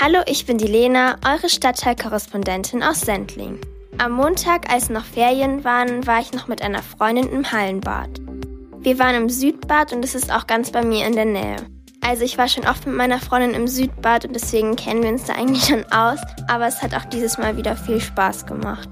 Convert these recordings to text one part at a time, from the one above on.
Hallo, ich bin die Lena, eure Stadtteilkorrespondentin aus Sendling. Am Montag, als noch Ferien waren, war ich noch mit einer Freundin im Hallenbad. Wir waren im Südbad und es ist auch ganz bei mir in der Nähe. Also ich war schon oft mit meiner Freundin im Südbad und deswegen kennen wir uns da eigentlich schon aus, aber es hat auch dieses Mal wieder viel Spaß gemacht.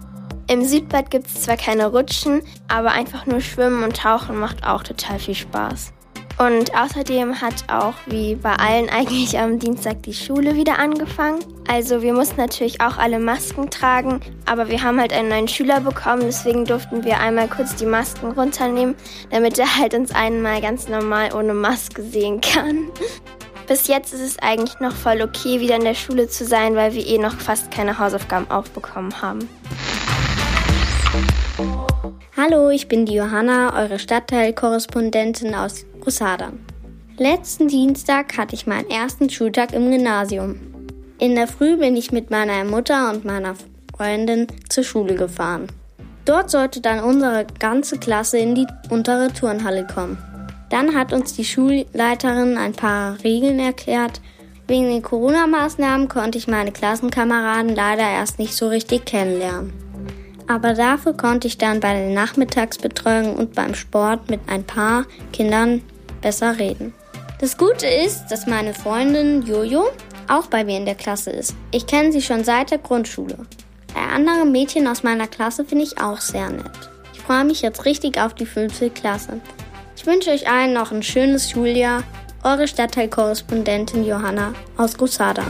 Im Südbad gibt es zwar keine Rutschen, aber einfach nur Schwimmen und Tauchen macht auch total viel Spaß. Und außerdem hat auch wie bei allen eigentlich am Dienstag die Schule wieder angefangen. Also wir mussten natürlich auch alle Masken tragen, aber wir haben halt einen neuen Schüler bekommen, deswegen durften wir einmal kurz die Masken runternehmen, damit er halt uns einmal ganz normal ohne Maske sehen kann. Bis jetzt ist es eigentlich noch voll okay, wieder in der Schule zu sein, weil wir eh noch fast keine Hausaufgaben aufbekommen haben. Hallo, ich bin die Johanna, eure Stadtteilkorrespondentin aus Rusada. Letzten Dienstag hatte ich meinen ersten Schultag im Gymnasium. In der Früh bin ich mit meiner Mutter und meiner Freundin zur Schule gefahren. Dort sollte dann unsere ganze Klasse in die untere Turnhalle kommen. Dann hat uns die Schulleiterin ein paar Regeln erklärt. Wegen den Corona-Maßnahmen konnte ich meine Klassenkameraden leider erst nicht so richtig kennenlernen. Aber dafür konnte ich dann bei der Nachmittagsbetreuung und beim Sport mit ein paar Kindern besser reden. Das Gute ist, dass meine Freundin Jojo auch bei mir in der Klasse ist. Ich kenne sie schon seit der Grundschule. Bei anderen Mädchen aus meiner Klasse finde ich auch sehr nett. Ich freue mich jetzt richtig auf die fünfte Klasse. Ich wünsche euch allen noch ein schönes Schuljahr. Eure Stadtteilkorrespondentin Johanna aus Gusada.